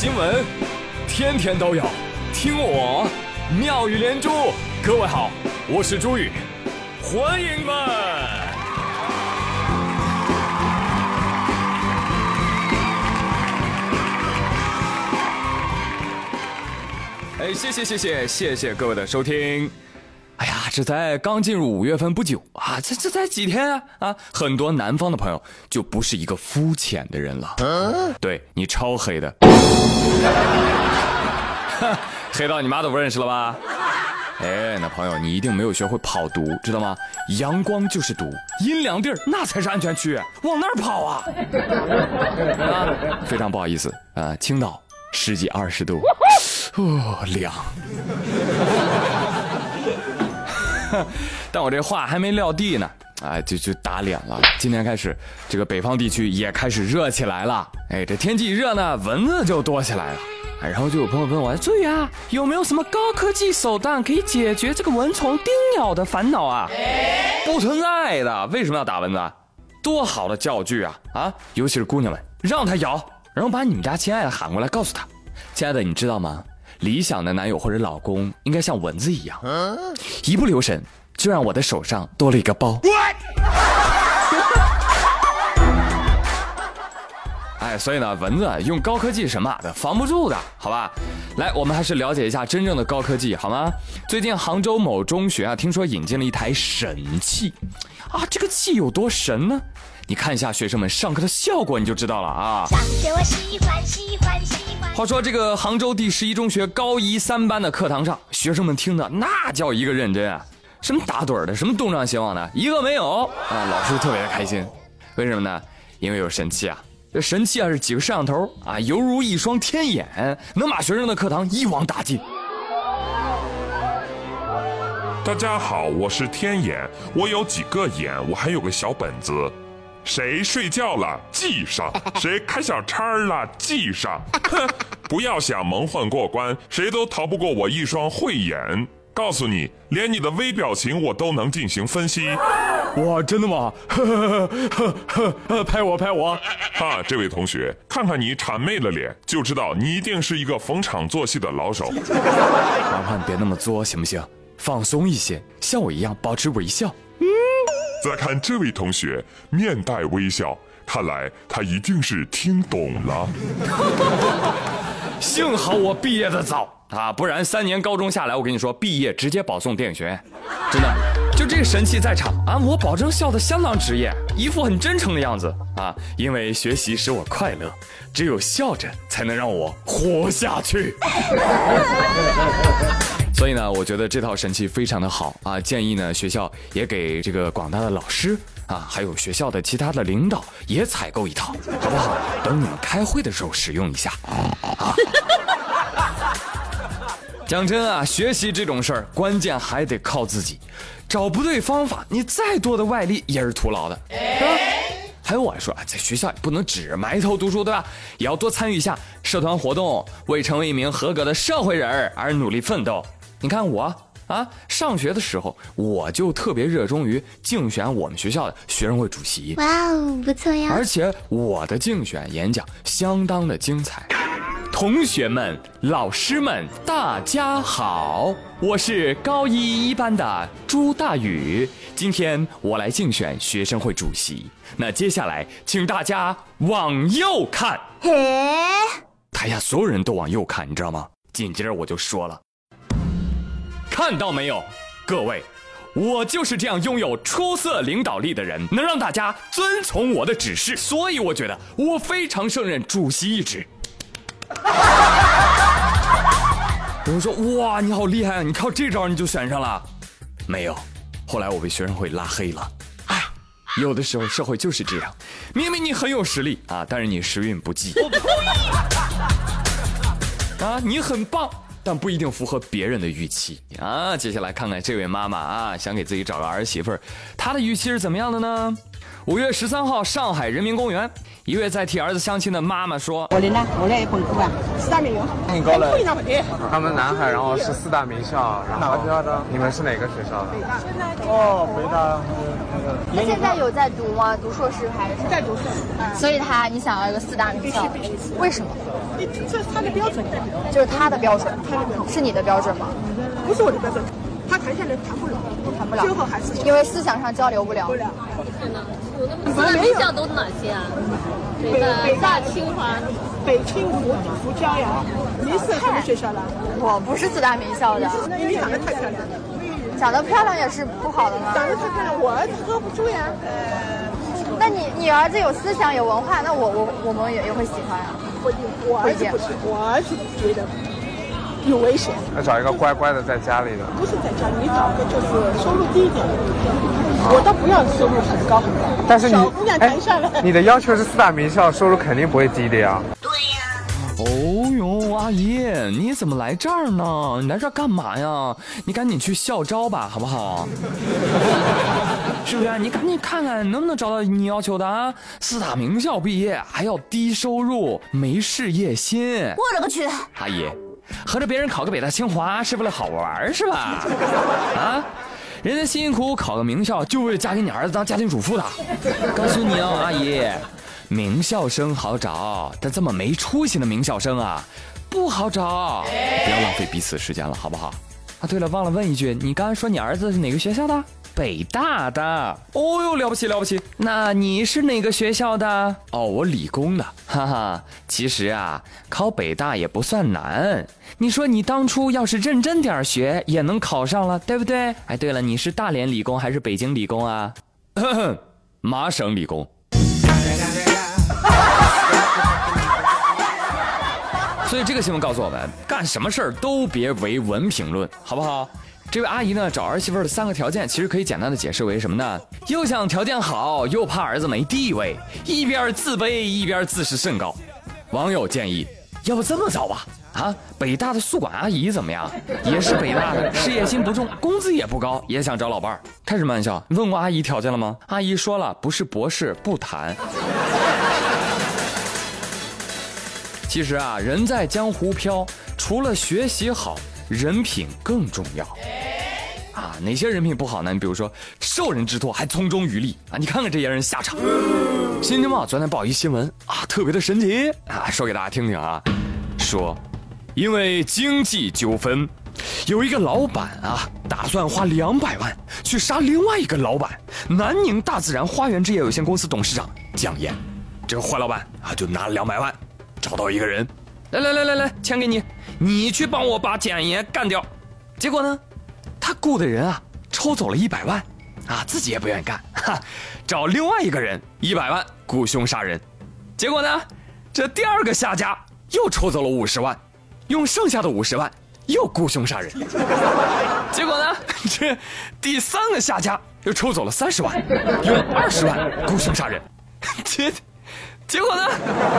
新闻，天天都有，听我妙语连珠。各位好，我是朱宇，欢迎们。哎，谢谢谢谢谢谢各位的收听。哎呀，这才刚进入五月份不久啊，这这才几天啊啊！很多南方的朋友就不是一个肤浅的人了，对你超黑的，黑到你妈都不认识了吧？哎，那朋友你一定没有学会跑毒，知道吗？阳光就是毒，阴凉地儿那才是安全区，往那儿跑啊！啊，非常不好意思啊，青岛十几二十度，哦，凉。但我这话还没撂地呢，哎，就就打脸了。今天开始，这个北方地区也开始热起来了。哎，这天气一热呢，蚊子就多起来了。哎，然后就有朋友问我，注意啊，有没有什么高科技手段可以解决这个蚊虫叮咬的烦恼啊？不存在的。为什么要打蚊子？多好的教具啊！啊，尤其是姑娘们，让它咬，然后把你们家亲爱的喊过来，告诉他，亲爱的，你知道吗？理想的男友或者老公应该像蚊子一样，一不留神就让我的手上多了一个包。哎，所以呢，蚊子用高科技神马的防不住的，好吧？来，我们还是了解一下真正的高科技好吗？最近杭州某中学啊，听说引进了一台神器，啊，这个器有多神呢？你看一下学生们上课的效果，你就知道了啊。上学我喜欢喜欢喜欢。话说这个杭州第十一中学高一三班的课堂上，学生们听的那叫一个认真啊，什么打盹的，什么东张西望的，一个没有啊。老师特别的开心，为什么呢？因为有神器啊。这神器啊是几个摄像头啊，犹如一双天眼，能把学生的课堂一网打尽。大家好，我是天眼，我有几个眼，我还有个小本子。谁睡觉了记上，谁开小差了记上。哼，不要想蒙混过关，谁都逃不过我一双慧眼。告诉你，连你的微表情我都能进行分析。哇，真的吗？拍我拍我！哈，这位同学，看看你谄媚的脸，就知道你一定是一个逢场作戏的老手。麻烦别那么作，行不行？放松一些，像我一样保持微笑。再看这位同学，面带微笑，看来他一定是听懂了。幸好我毕业的早啊，不然三年高中下来，我跟你说，毕业直接保送电影学院，真的。就这个神器在场啊，我保证笑得相当职业，一副很真诚的样子啊。因为学习使我快乐，只有笑着才能让我活下去。所以呢，我觉得这套神器非常的好啊，建议呢学校也给这个广大的老师啊，还有学校的其他的领导也采购一套，好不好？等你们开会的时候使用一下。啊。讲真啊，学习这种事儿，关键还得靠自己，找不对方法，你再多的外力也是徒劳的。啊，还有我说啊，在学校也不能只埋头读书，对吧？也要多参与一下社团活动，为成为一名合格的社会人而努力奋斗。你看我啊，上学的时候我就特别热衷于竞选我们学校的学生会主席。哇哦，不错呀！而且我的竞选演讲相当的精彩。同学们、老师们，大家好，我是高一一班的朱大宇，今天我来竞选学生会主席。那接下来，请大家往右看。嘿，台下所有人都往右看，你知道吗？紧接着我就说了。看到没有，各位，我就是这样拥有出色领导力的人，能让大家遵从我的指示，所以我觉得我非常胜任主席一职。有人说：“哇，你好厉害啊！你靠这招你就选上了？”没有，后来我被学生会拉黑了。哎，有的时候社会就是这样，明明你很有实力啊，但是你时运不济。我呸！啊，你很棒。但不一定符合别人的预期啊！接下来看看这位妈妈啊，想给自己找个儿媳妇儿，她的预期是怎么样的呢？五月十三号，上海人民公园，一位在替儿子相亲的妈妈说：“我的呢，我的本科啊，四大名校，很高了。他们南海，然后是四大名校，哪个学校的？你们是哪个学校的？哦，北大那个。他现在有在读吗？读硕士还是在读硕士？所以他你想要一个四大名校，必须必须为什么？这是他的标准，就是他的标准，是你的标准吗？不是我的标准。他谈下来谈不拢，谈不了，最后还是因为思想上交流不了。不了。四大名校都哪些啊？北北大、清华、北清复复交呀。你是什么学校的？我不是四大名校的。因为你长得太漂亮了。长得漂亮也是不好的吗？长得太漂亮，我儿子喝不住呀。那你你儿子有思想有文化，那我我我们也也会喜欢啊。我我儿子不是，我儿子觉得。有危险，要找一个乖乖的在家里的。不是在家，你找一个就是收入低一点的。我倒不要收入很高很高。但是你，姑娘谈下来，你的要求是四大名校，收入肯定不会低的呀。对呀。哦哟，阿姨，你怎么来这儿呢？你来这儿干嘛呀？你赶紧去校招吧，好不好？是不是？你赶紧看看能不能找到你要求的啊！四大名校毕业还要低收入，没事业心。我勒个去！阿姨。合着别人考个北大清华是为了好玩是吧？啊，人家辛辛苦苦考个名校，就为了嫁给你儿子当家庭主妇的。告诉你哦，阿姨，名校生好找，但这么没出息的名校生啊，不好找。不要浪费彼此时间了，好不好？啊，对了，忘了问一句，你刚才说你儿子是哪个学校的？北大的。哦呦，了不起了不起。那你是哪个学校的？哦，我理工的。哈哈，其实啊，考北大也不算难。你说你当初要是认真点学，也能考上了，对不对？哎，对了，你是大连理工还是北京理工啊？麻省理工。所以这个新闻告诉我们，干什么事儿都别唯文评论，好不好？这位阿姨呢，找儿媳妇的三个条件，其实可以简单的解释为什么呢？又想条件好，又怕儿子没地位，一边自卑一边自视甚高。网友建议，要不这么找吧？啊，北大的宿管阿姨怎么样？也是北大的，事业心不重，工资也不高，也想找老伴儿。开什么玩笑？问过阿姨条件了吗？阿姨说了，不是博士不谈。其实啊，人在江湖飘，除了学习好，人品更重要。啊，哪些人品不好呢？你比如说，受人之托还从中渔利啊！你看看这些人下场。《新京报》昨天报一新闻啊，特别的神奇啊，说给大家听听啊。说，因为经济纠纷，有一个老板啊，打算花两百万去杀另外一个老板——南宁大自然花园置业有限公司董事长蒋岩。这个坏老板啊，就拿了两百万。找到一个人，来来来来来，钱给你，你去帮我把蒋爷干掉。结果呢，他雇的人啊，抽走了一百万，啊，自己也不愿意干，哈，找另外一个人一百万雇凶杀人。结果呢，这第二个下家又抽走了五十万，用剩下的五十万又雇凶杀人。结果呢，这第三个下家又抽走了三十万，用二十万雇凶杀人。结。结果呢？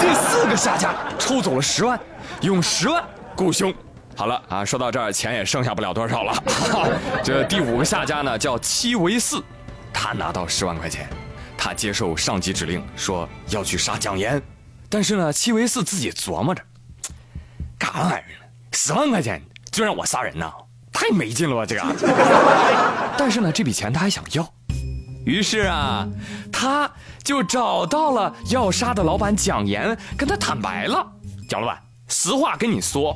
第四个下家抽走了十万，用十万雇凶。好了啊，说到这儿，钱也剩下不了多少了。这第五个下家呢，叫戚维四，他拿到十万块钱，他接受上级指令说要去杀蒋岩。但是呢，戚维四自己琢磨着，干玩意儿呢？十万块钱就让我杀人呢？太没劲了吧这个！但是呢，这笔钱他还想要。于是啊，他就找到了要杀的老板蒋岩，跟他坦白了：“蒋老板，实话跟你说，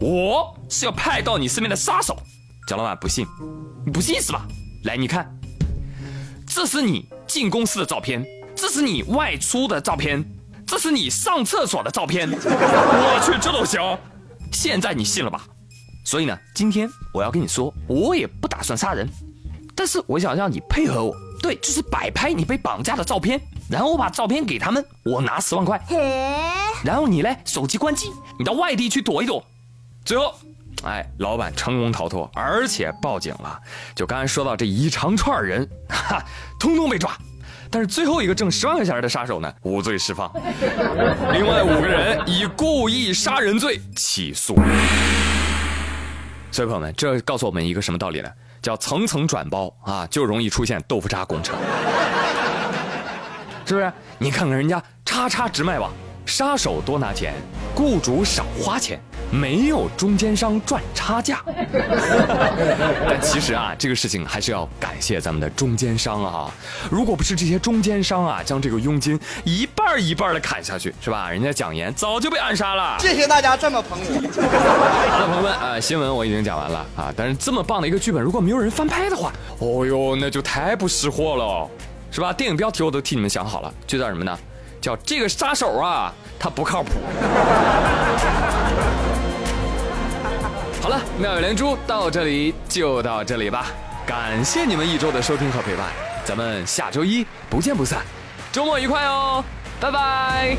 我是要派到你身边的杀手。”蒋老板不信，你不信是吧？来，你看，这是你进公司的照片，这是你外出的照片，这是你上厕所的照片。我去，这都行？现在你信了吧？所以呢，今天我要跟你说，我也不打算杀人，但是我想让你配合我。对，就是摆拍你被绑架的照片，然后我把照片给他们，我拿十万块。然后你嘞，手机关机，你到外地去躲一躲。最后，哎，老板成功逃脱，而且报警了。就刚才说到这一长串人，哈，通通被抓。但是最后一个挣十万块钱的杀手呢，无罪释放。另外五个人以故意杀人罪起诉。所以朋友们，这告诉我们一个什么道理呢？叫层层转包啊，就容易出现豆腐渣工程，是不是？你看看人家叉叉直卖网，杀手多拿钱，雇主少花钱。没有中间商赚差价，但其实啊，这个事情还是要感谢咱们的中间商啊！如果不是这些中间商啊，将这个佣金一半一半的砍下去，是吧？人家蒋岩早就被暗杀了。谢谢大家这么捧我。那朋友们啊，新闻我已经讲完了啊，但是这么棒的一个剧本，如果没有人翻拍的话，哦哟，那就太不识货了，是吧？电影标题我都替你们想好了，就叫什么呢？叫这个杀手啊，他不靠谱。妙语连珠到这里就到这里吧，感谢你们一周的收听和陪伴，咱们下周一不见不散，周末愉快哦，拜拜。